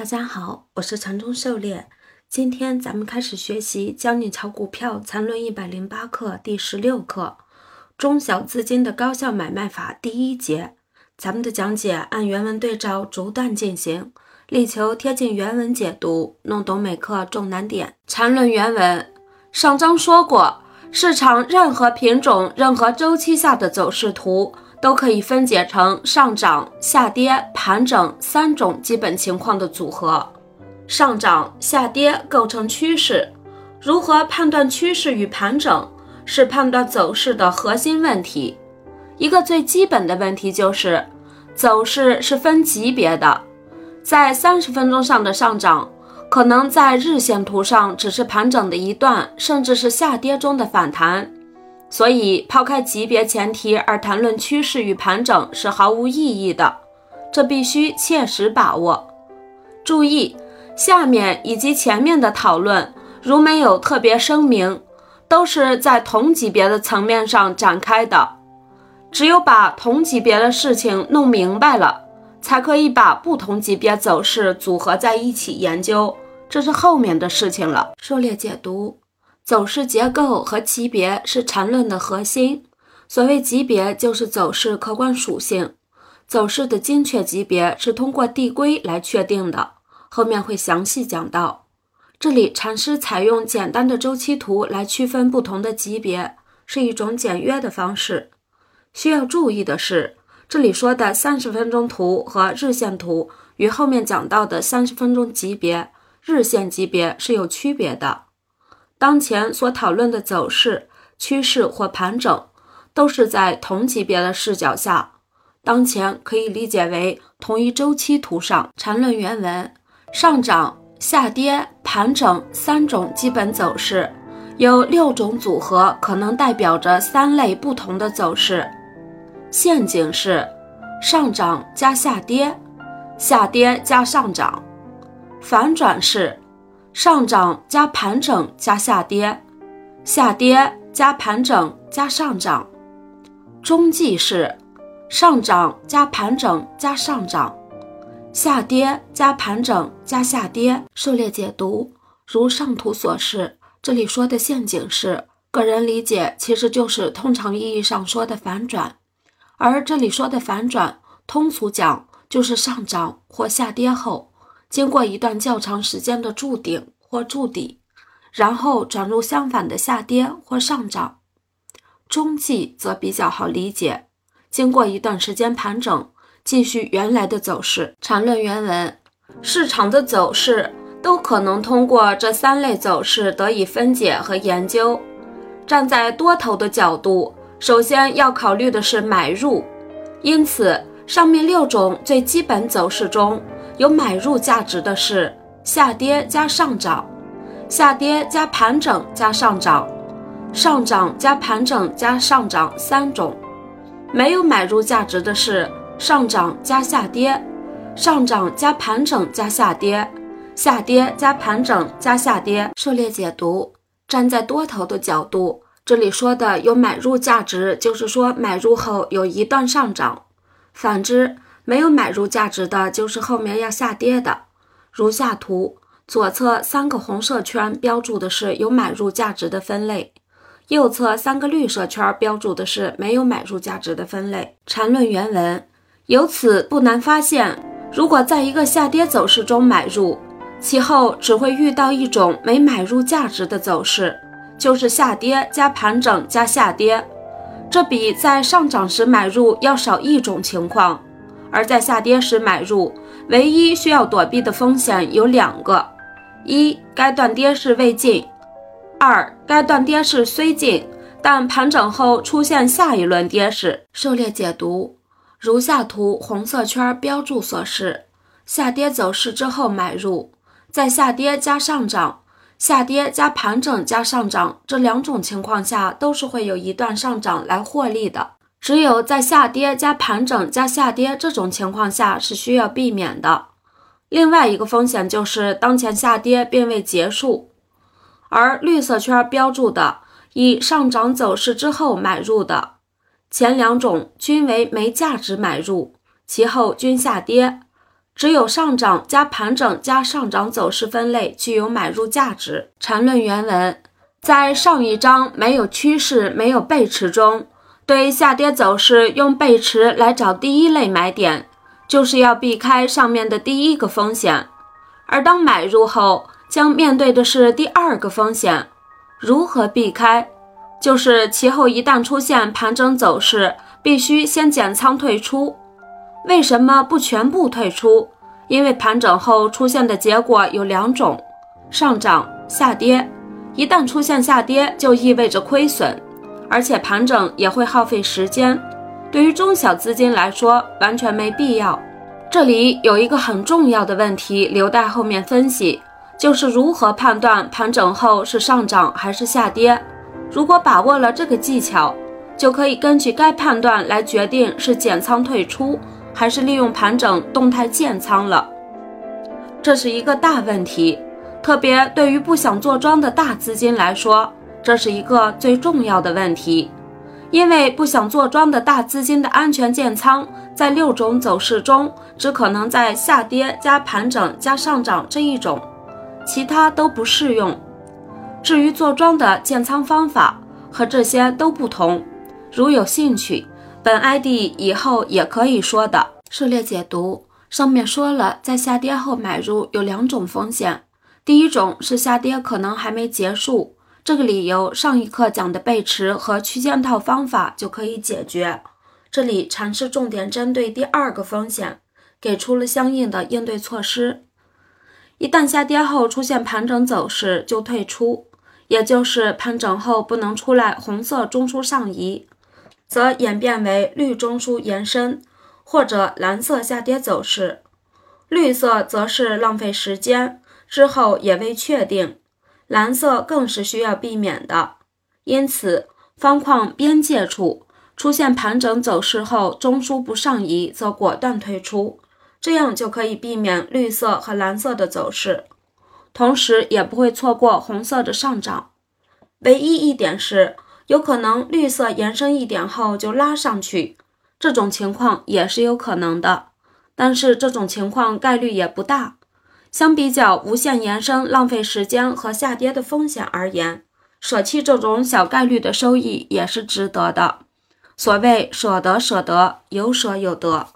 大家好，我是禅中狩猎。今天咱们开始学习《教你炒股票缠论一百零八课》第十六课“中小资金的高效买卖法”第一节。咱们的讲解按原文对照逐段进行，力求贴近原文解读，弄懂每课重难点。缠论原文上章说过，市场任何品种、任何周期下的走势图。都可以分解成上涨、下跌、盘整三种基本情况的组合。上涨、下跌构成趋势，如何判断趋势与盘整，是判断走势的核心问题。一个最基本的问题就是，走势是分级别的，在三十分钟上的上涨，可能在日线图上只是盘整的一段，甚至是下跌中的反弹。所以，抛开级别前提而谈论趋势与盘整是毫无意义的，这必须切实把握。注意，下面以及前面的讨论，如没有特别声明，都是在同级别的层面上展开的。只有把同级别的事情弄明白了，才可以把不同级别走势组合在一起研究，这是后面的事情了。狩猎解读。走势结构和级别是缠论的核心。所谓级别，就是走势客观属性。走势的精确级别是通过递归来确定的，后面会详细讲到。这里禅师采用简单的周期图来区分不同的级别，是一种简约的方式。需要注意的是，这里说的三十分钟图和日线图与后面讲到的三十分钟级别、日线级别是有区别的。当前所讨论的走势、趋势或盘整，都是在同级别的视角下。当前可以理解为同一周期图上。缠论原文：上涨、下跌、盘整三种基本走势，有六种组合可能代表着三类不同的走势。陷阱是上涨加下跌，下跌加上涨；反转是。上涨加盘整加下跌，下跌加盘整加上涨，中继是上涨加盘整加上涨，下跌加盘整加下跌。狩猎解读如上图所示，这里说的陷阱是，个人理解其实就是通常意义上说的反转，而这里说的反转，通俗讲就是上涨或下跌后。经过一段较长时间的筑顶或筑底，然后转入相反的下跌或上涨。中继则比较好理解，经过一段时间盘整，继续原来的走势。缠论原文：市场的走势都可能通过这三类走势得以分解和研究。站在多头的角度，首先要考虑的是买入，因此上面六种最基本走势中。有买入价值的是下跌加上涨，下跌加盘整加上涨，上涨加盘整加上涨三种；没有买入价值的是上涨加下跌，上涨加盘整加下跌，下跌加盘整加下跌。狩猎解读：站在多头的角度，这里说的有买入价值，就是说买入后有一段上涨；反之。没有买入价值的，就是后面要下跌的。如下图左侧三个红色圈标注的是有买入价值的分类，右侧三个绿色圈标注的是没有买入价值的分类。缠论原文由此不难发现，如果在一个下跌走势中买入，其后只会遇到一种没买入价值的走势，就是下跌加盘整加下跌，这比在上涨时买入要少一种情况。而在下跌时买入，唯一需要躲避的风险有两个：一，该段跌势未尽；二，该段跌势虽尽，但盘整后出现下一轮跌势。狩猎解读如下图红色圈标注所示，下跌走势之后买入，在下跌加上涨、下跌加盘整加上涨这两种情况下，都是会有一段上涨来获利的。只有在下跌加盘整加下跌这种情况下是需要避免的。另外一个风险就是当前下跌并未结束，而绿色圈标注的以上涨走势之后买入的前两种均为没价值买入，其后均下跌，只有上涨加盘整加上涨走势分类具有买入价值。缠论原文在上一章没有趋势、没有背驰中，对下跌走势用背驰来找第一类买点，就是要避开上面的第一个风险。而当买入后，将面对的是第二个风险。如何避开？就是其后一旦出现盘整走势，必须先减仓退出。为什么不全部退出？因为盘整后出现的结果有两种：上涨、下跌。一旦出现下跌，就意味着亏损，而且盘整也会耗费时间。对于中小资金来说，完全没必要。这里有一个很重要的问题，留待后面分析，就是如何判断盘整后是上涨还是下跌。如果把握了这个技巧，就可以根据该判断来决定是减仓退出，还是利用盘整动态建仓了。这是一个大问题，特别对于不想做庄的大资金来说，这是一个最重要的问题。因为不想做庄的大资金的安全建仓，在六种走势中，只可能在下跌加盘整加上涨这一种，其他都不适用。至于做庄的建仓方法和这些都不同，如有兴趣，本 ID 以后也可以说的。涉猎解读上面说了，在下跌后买入有两种风险，第一种是下跌可能还没结束，这个理由上一课讲的背驰和区间套方法就可以解决。这里禅师重点针对第二个风险，给出了相应的应对措施。一旦下跌后出现盘整走势，就退出。也就是盘整后不能出来红色中枢上移，则演变为绿中枢延伸或者蓝色下跌走势。绿色则是浪费时间，之后也未确定；蓝色更是需要避免的。因此，方框边界处出现盘整走势后中枢不上移，则果断退出，这样就可以避免绿色和蓝色的走势。同时也不会错过红色的上涨，唯一一点是有可能绿色延伸一点后就拉上去，这种情况也是有可能的，但是这种情况概率也不大。相比较无限延伸浪费时间和下跌的风险而言，舍弃这种小概率的收益也是值得的。所谓舍得舍得，有舍有得。